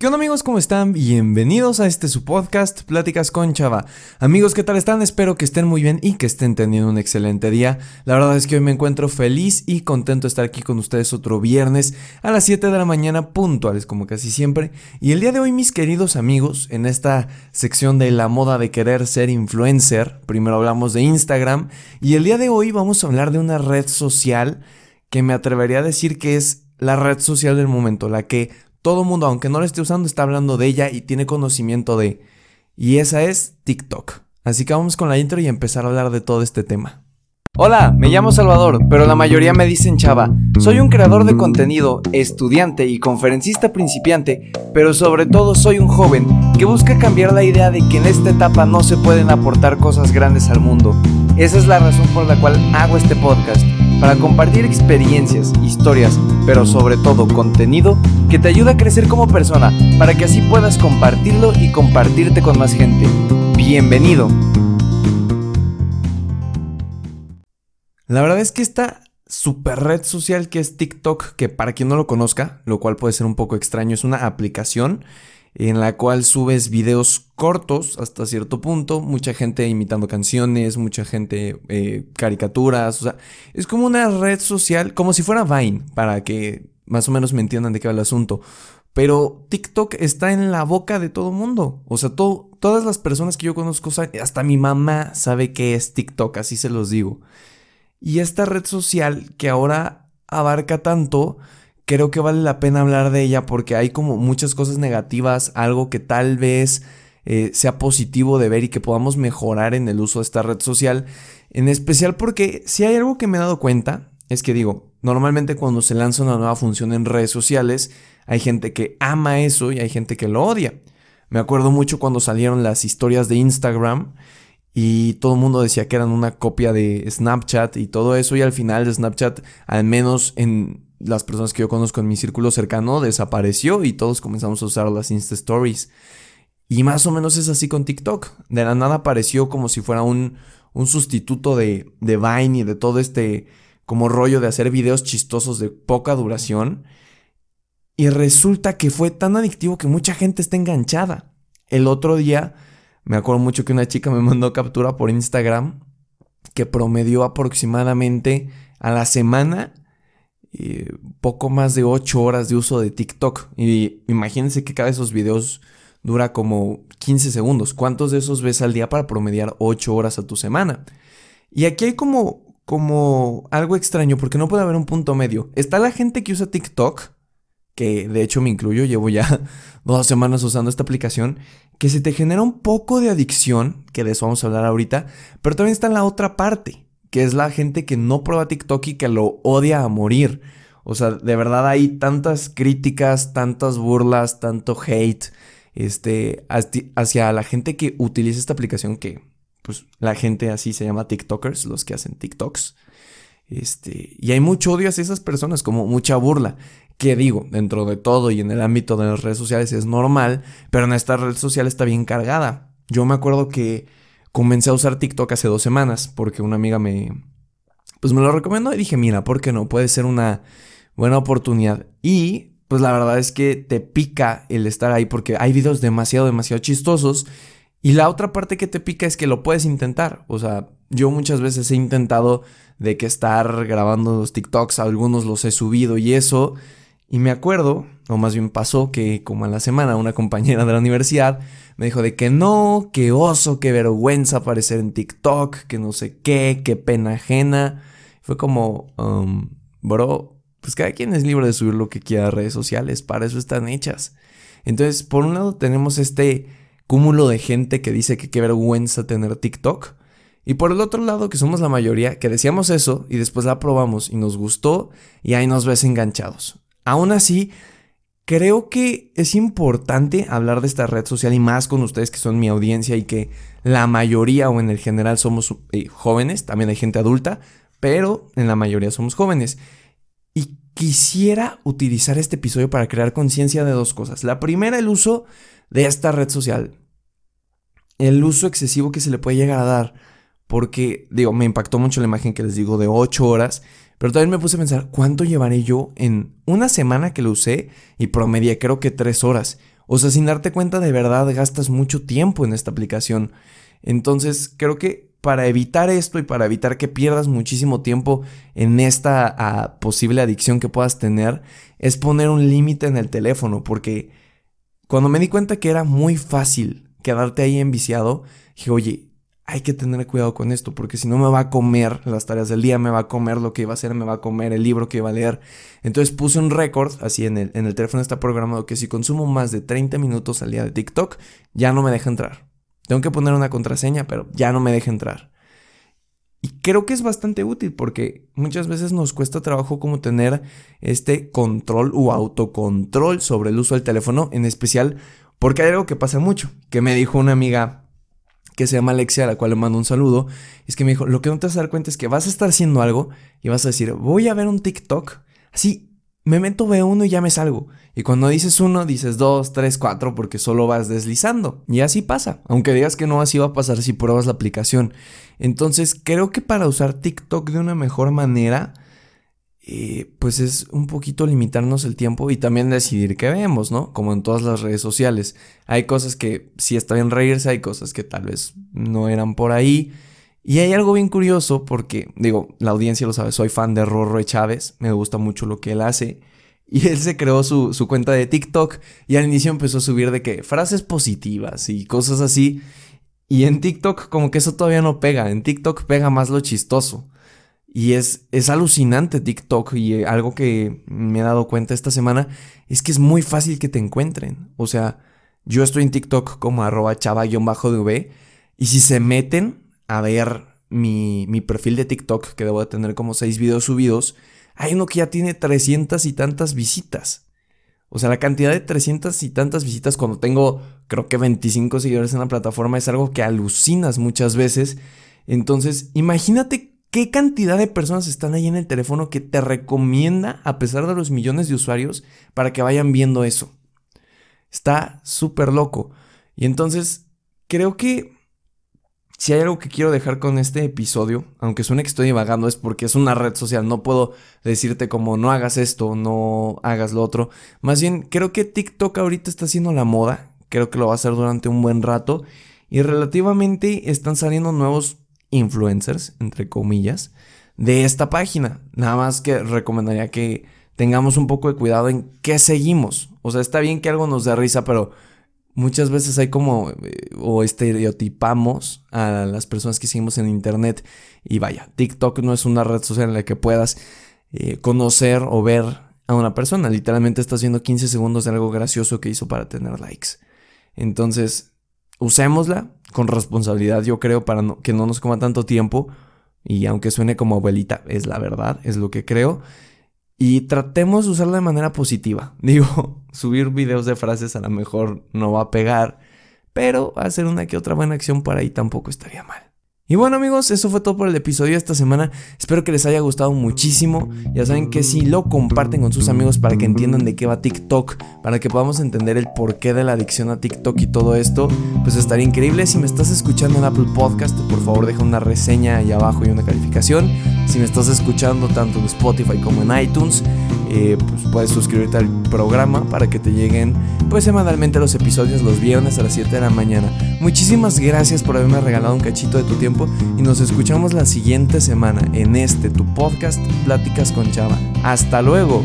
¿Qué onda amigos? ¿Cómo están? Bienvenidos a este su podcast, Pláticas con Chava. Amigos, ¿qué tal están? Espero que estén muy bien y que estén teniendo un excelente día. La verdad es que hoy me encuentro feliz y contento de estar aquí con ustedes otro viernes a las 7 de la mañana puntuales como casi siempre. Y el día de hoy mis queridos amigos, en esta sección de la moda de querer ser influencer, primero hablamos de Instagram y el día de hoy vamos a hablar de una red social que me atrevería a decir que es la red social del momento, la que todo mundo, aunque no la esté usando, está hablando de ella y tiene conocimiento de. Y esa es TikTok. Así que vamos con la intro y empezar a hablar de todo este tema. Hola, me llamo Salvador, pero la mayoría me dicen Chava. Soy un creador de contenido, estudiante y conferencista principiante, pero sobre todo soy un joven que busca cambiar la idea de que en esta etapa no se pueden aportar cosas grandes al mundo. Esa es la razón por la cual hago este podcast para compartir experiencias, historias, pero sobre todo contenido que te ayuda a crecer como persona, para que así puedas compartirlo y compartirte con más gente. Bienvenido. La verdad es que esta super red social que es TikTok, que para quien no lo conozca, lo cual puede ser un poco extraño, es una aplicación en la cual subes videos cortos hasta cierto punto, mucha gente imitando canciones, mucha gente eh, caricaturas, o sea, es como una red social, como si fuera Vine, para que más o menos me entiendan de qué va el asunto. Pero TikTok está en la boca de todo mundo. O sea, todas las personas que yo conozco, hasta mi mamá sabe qué es TikTok, así se los digo. Y esta red social que ahora abarca tanto, creo que vale la pena hablar de ella porque hay como muchas cosas negativas, algo que tal vez eh, sea positivo de ver y que podamos mejorar en el uso de esta red social. En especial porque si hay algo que me he dado cuenta, es que digo, normalmente cuando se lanza una nueva función en redes sociales, hay gente que ama eso y hay gente que lo odia. Me acuerdo mucho cuando salieron las historias de Instagram y todo el mundo decía que eran una copia de Snapchat y todo eso y al final Snapchat, al menos en las personas que yo conozco en mi círculo cercano desapareció y todos comenzamos a usar las Insta Stories. Y más o menos es así con TikTok. De la nada apareció como si fuera un, un sustituto de, de Vine y de todo este como rollo de hacer videos chistosos de poca duración. Y resulta que fue tan adictivo que mucha gente está enganchada. El otro día me acuerdo mucho que una chica me mandó captura por Instagram que promedió aproximadamente a la semana poco más de 8 horas de uso de TikTok. Y imagínense que cada de esos videos dura como 15 segundos. ¿Cuántos de esos ves al día para promediar 8 horas a tu semana? Y aquí hay como, como algo extraño porque no puede haber un punto medio. Está la gente que usa TikTok, que de hecho me incluyo, llevo ya dos semanas usando esta aplicación, que se te genera un poco de adicción, que de eso vamos a hablar ahorita, pero también está en la otra parte que es la gente que no prueba TikTok y que lo odia a morir. O sea, de verdad hay tantas críticas, tantas burlas, tanto hate este, hacia la gente que utiliza esta aplicación que, pues, la gente así se llama TikTokers, los que hacen TikToks. Este, y hay mucho odio hacia esas personas, como mucha burla. Que digo, dentro de todo y en el ámbito de las redes sociales es normal, pero en esta red social está bien cargada. Yo me acuerdo que comencé a usar TikTok hace dos semanas porque una amiga me, pues me lo recomendó y dije, mira, ¿por qué no? Puede ser una buena oportunidad. Y pues la verdad es que te pica el estar ahí porque hay videos demasiado, demasiado chistosos. Y la otra parte que te pica es que lo puedes intentar. O sea, yo muchas veces he intentado de que estar grabando los TikToks, algunos los he subido y eso. Y me acuerdo, o más bien pasó, que como a la semana una compañera de la universidad me dijo de que no, que oso, que vergüenza aparecer en TikTok, que no sé qué, qué pena ajena. Fue como, um, bro, pues cada quien es libre de subir lo que quiera a redes sociales, para eso están hechas. Entonces, por un lado tenemos este cúmulo de gente que dice que qué vergüenza tener TikTok. Y por el otro lado, que somos la mayoría, que decíamos eso y después la probamos y nos gustó y ahí nos ves enganchados. Aún así, creo que es importante hablar de esta red social y más con ustedes que son mi audiencia y que la mayoría o en el general somos eh, jóvenes, también hay gente adulta, pero en la mayoría somos jóvenes. Y quisiera utilizar este episodio para crear conciencia de dos cosas. La primera, el uso de esta red social. El uso excesivo que se le puede llegar a dar. Porque, digo, me impactó mucho la imagen que les digo de 8 horas. Pero también me puse a pensar, ¿cuánto llevaré yo en una semana que lo usé y promedié creo que tres horas? O sea, sin darte cuenta de verdad gastas mucho tiempo en esta aplicación. Entonces, creo que para evitar esto y para evitar que pierdas muchísimo tiempo en esta ah, posible adicción que puedas tener, es poner un límite en el teléfono, porque cuando me di cuenta que era muy fácil quedarte ahí enviciado, dije, oye, hay que tener cuidado con esto, porque si no me va a comer las tareas del día, me va a comer lo que iba a hacer, me va a comer el libro que iba a leer. Entonces puse un récord, así en el, en el teléfono está programado que si consumo más de 30 minutos al día de TikTok, ya no me deja entrar. Tengo que poner una contraseña, pero ya no me deja entrar. Y creo que es bastante útil porque muchas veces nos cuesta trabajo como tener este control o autocontrol sobre el uso del teléfono, en especial porque hay algo que pasa mucho, que me dijo una amiga que se llama Alexia, a la cual le mando un saludo, es que me dijo, lo que no te vas a dar cuenta es que vas a estar haciendo algo y vas a decir, voy a ver un TikTok, así, me meto, veo uno y ya me salgo. Y cuando dices uno, dices dos, tres, cuatro, porque solo vas deslizando. Y así pasa, aunque digas que no así va a pasar si pruebas la aplicación. Entonces, creo que para usar TikTok de una mejor manera, eh, pues es un poquito limitarnos el tiempo y también decidir qué vemos, ¿no? Como en todas las redes sociales. Hay cosas que sí está bien reírse, hay cosas que tal vez no eran por ahí. Y hay algo bien curioso porque, digo, la audiencia lo sabe, soy fan de Rorro Chávez, me gusta mucho lo que él hace. Y él se creó su, su cuenta de TikTok y al inicio empezó a subir de que frases positivas y cosas así. Y en TikTok como que eso todavía no pega, en TikTok pega más lo chistoso. Y es, es alucinante TikTok y eh, algo que me he dado cuenta esta semana es que es muy fácil que te encuentren. O sea, yo estoy en TikTok como arroba chava-dv y si se meten a ver mi, mi, perfil de TikTok, que debo de tener como seis videos subidos, hay uno que ya tiene 300 y tantas visitas. O sea, la cantidad de 300 y tantas visitas cuando tengo creo que 25 seguidores en la plataforma es algo que alucinas muchas veces. Entonces, imagínate ¿Qué cantidad de personas están ahí en el teléfono que te recomienda, a pesar de los millones de usuarios, para que vayan viendo eso? Está súper loco. Y entonces, creo que si hay algo que quiero dejar con este episodio, aunque suene que estoy divagando, es porque es una red social. No puedo decirte como no hagas esto, no hagas lo otro. Más bien, creo que TikTok ahorita está haciendo la moda. Creo que lo va a hacer durante un buen rato. Y relativamente están saliendo nuevos influencers, entre comillas, de esta página. Nada más que recomendaría que tengamos un poco de cuidado en qué seguimos. O sea, está bien que algo nos dé risa, pero muchas veces hay como eh, o estereotipamos a las personas que seguimos en internet y vaya, TikTok no es una red social en la que puedas eh, conocer o ver a una persona. Literalmente estás viendo 15 segundos de algo gracioso que hizo para tener likes. Entonces, usémosla con responsabilidad, yo creo, para que no nos coma tanto tiempo. Y aunque suene como abuelita, es la verdad, es lo que creo. Y tratemos de usarla de manera positiva. Digo, subir videos de frases a lo mejor no va a pegar, pero hacer una que otra buena acción para ahí tampoco estaría mal. Y bueno amigos, eso fue todo por el episodio de esta semana. Espero que les haya gustado muchísimo. Ya saben que si lo comparten con sus amigos para que entiendan de qué va TikTok, para que podamos entender el porqué de la adicción a TikTok y todo esto, pues estaría increíble. Si me estás escuchando en Apple Podcast, por favor deja una reseña ahí abajo y una calificación. Si me estás escuchando tanto en Spotify como en iTunes, eh, pues puedes suscribirte al programa para que te lleguen pues semanalmente los episodios los viernes a las 7 de la mañana. Muchísimas gracias por haberme regalado un cachito de tu tiempo y nos escuchamos la siguiente semana en este tu podcast Pláticas con Chava. Hasta luego.